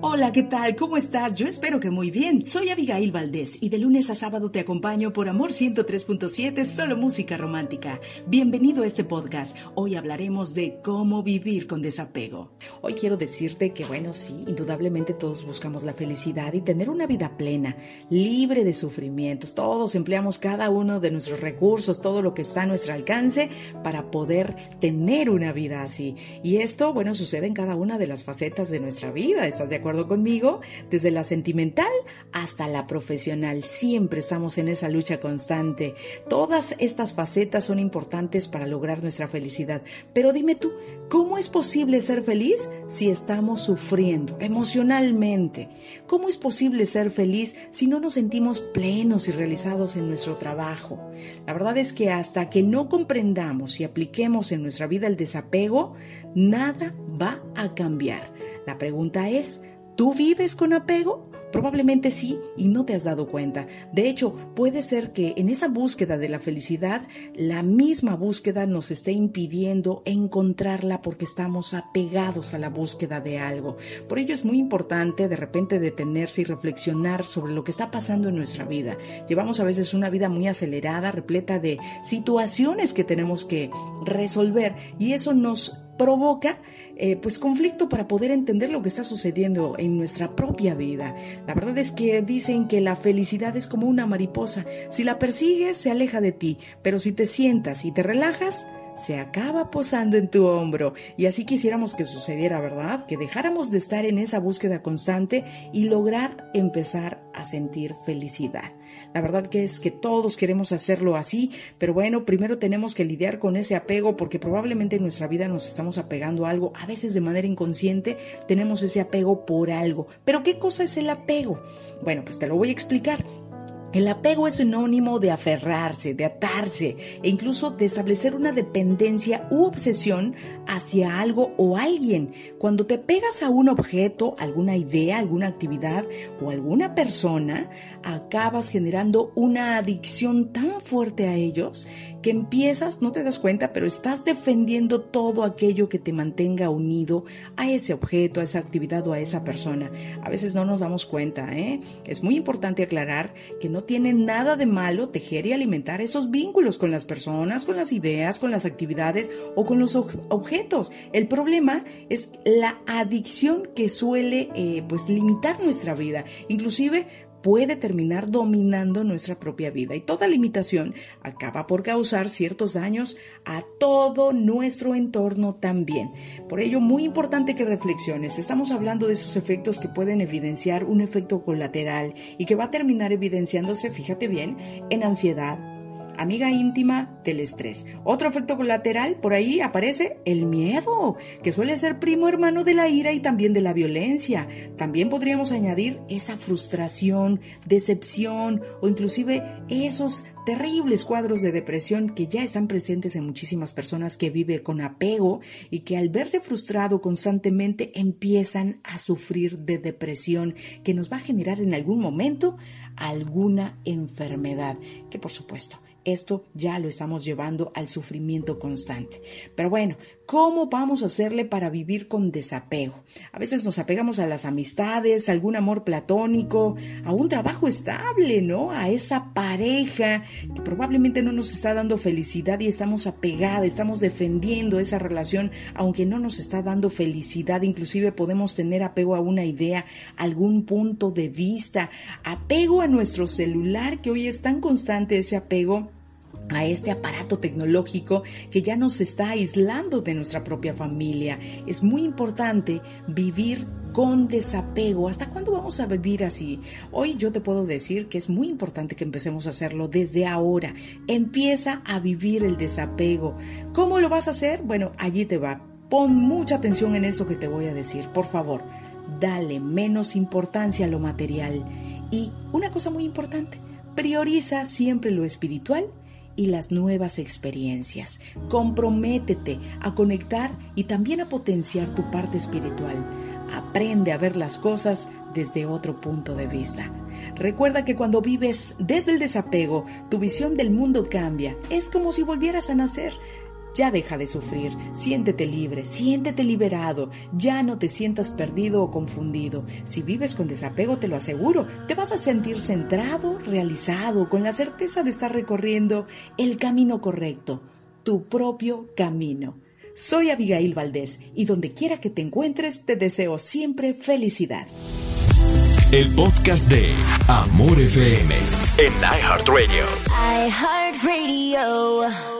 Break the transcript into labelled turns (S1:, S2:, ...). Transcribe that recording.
S1: Hola, ¿qué tal? ¿Cómo estás? Yo espero que muy bien. Soy Abigail Valdés y de lunes a sábado te acompaño por Amor 103.7, solo música romántica. Bienvenido a este podcast. Hoy hablaremos de cómo vivir con desapego. Hoy quiero decirte que, bueno, sí, indudablemente todos buscamos la felicidad y tener una vida plena, libre de sufrimientos. Todos empleamos cada uno de nuestros recursos, todo lo que está a nuestro alcance para poder tener una vida así. Y esto, bueno, sucede en cada una de las facetas de nuestra vida. ¿Estás de acuerdo? Conmigo? Desde la sentimental hasta la profesional. Siempre estamos en esa lucha constante. Todas estas facetas son importantes para lograr nuestra felicidad. Pero dime tú, ¿cómo es posible ser feliz si estamos sufriendo emocionalmente? ¿Cómo es posible ser feliz si no nos sentimos plenos y realizados en nuestro trabajo? La verdad es que hasta que no comprendamos y apliquemos en nuestra vida el desapego, nada va a cambiar. La pregunta es, ¿Tú vives con apego? Probablemente sí y no te has dado cuenta. De hecho, puede ser que en esa búsqueda de la felicidad, la misma búsqueda nos esté impidiendo encontrarla porque estamos apegados a la búsqueda de algo. Por ello es muy importante de repente detenerse y reflexionar sobre lo que está pasando en nuestra vida. Llevamos a veces una vida muy acelerada, repleta de situaciones que tenemos que resolver y eso nos provoca eh, pues conflicto para poder entender lo que está sucediendo en nuestra propia vida. La verdad es que dicen que la felicidad es como una mariposa. Si la persigues, se aleja de ti, pero si te sientas y te relajas, se acaba posando en tu hombro. Y así quisiéramos que sucediera, ¿verdad? Que dejáramos de estar en esa búsqueda constante y lograr empezar a sentir felicidad. La verdad que es que todos queremos hacerlo así, pero bueno, primero tenemos que lidiar con ese apego porque probablemente en nuestra vida nos estamos apegando a algo, a veces de manera inconsciente tenemos ese apego por algo. Pero ¿qué cosa es el apego? Bueno, pues te lo voy a explicar. El apego es sinónimo de aferrarse, de atarse e incluso de establecer una dependencia u obsesión hacia algo o alguien. Cuando te pegas a un objeto, alguna idea, alguna actividad o alguna persona, acabas generando una adicción tan fuerte a ellos que empiezas, no te das cuenta, pero estás defendiendo todo aquello que te mantenga unido a ese objeto, a esa actividad o a esa persona. A veces no nos damos cuenta, ¿eh? Es muy importante aclarar que no tiene nada de malo tejer y alimentar esos vínculos con las personas, con las ideas, con las actividades o con los objetos. El problema es la adicción que suele eh, pues limitar nuestra vida. Inclusive puede terminar dominando nuestra propia vida y toda limitación acaba por causar ciertos daños a todo nuestro entorno también. Por ello, muy importante que reflexiones. Estamos hablando de esos efectos que pueden evidenciar un efecto colateral y que va a terminar evidenciándose, fíjate bien, en ansiedad, amiga íntima del estrés. Otro efecto colateral, por ahí aparece el miedo, que suele ser primo hermano de la ira y también de la violencia. También podríamos añadir esa frustración, decepción o inclusive esos terribles cuadros de depresión que ya están presentes en muchísimas personas que viven con apego y que al verse frustrado constantemente empiezan a sufrir de depresión que nos va a generar en algún momento alguna enfermedad, que por supuesto esto ya lo estamos llevando al sufrimiento constante. Pero bueno, ¿cómo vamos a hacerle para vivir con desapego? A veces nos apegamos a las amistades, a algún amor platónico, a un trabajo estable, ¿no? A esa pareja que probablemente no nos está dando felicidad y estamos apegados, estamos defendiendo esa relación, aunque no nos está dando felicidad. Inclusive podemos tener apego a una idea, algún punto de vista, apego a nuestro celular, que hoy es tan constante ese apego a este aparato tecnológico que ya nos está aislando de nuestra propia familia. Es muy importante vivir con desapego. ¿Hasta cuándo vamos a vivir así? Hoy yo te puedo decir que es muy importante que empecemos a hacerlo desde ahora. Empieza a vivir el desapego. ¿Cómo lo vas a hacer? Bueno, allí te va. Pon mucha atención en eso que te voy a decir. Por favor, dale menos importancia a lo material. Y una cosa muy importante, prioriza siempre lo espiritual y las nuevas experiencias. Comprométete a conectar y también a potenciar tu parte espiritual. Aprende a ver las cosas desde otro punto de vista. Recuerda que cuando vives desde el desapego, tu visión del mundo cambia. Es como si volvieras a nacer Ya deja de sufrir, siéntete libre, siéntete liberado, ya no te sientas perdido o confundido. Si vives con desapego, te lo aseguro, te vas a sentir centrado, realizado, con la certeza de estar recorriendo el camino correcto, tu propio camino. Soy Abigail Valdés y donde quiera que te encuentres, te deseo siempre felicidad.
S2: El podcast de Amor FM en iHeartRadio.
S3: iHeartRadio.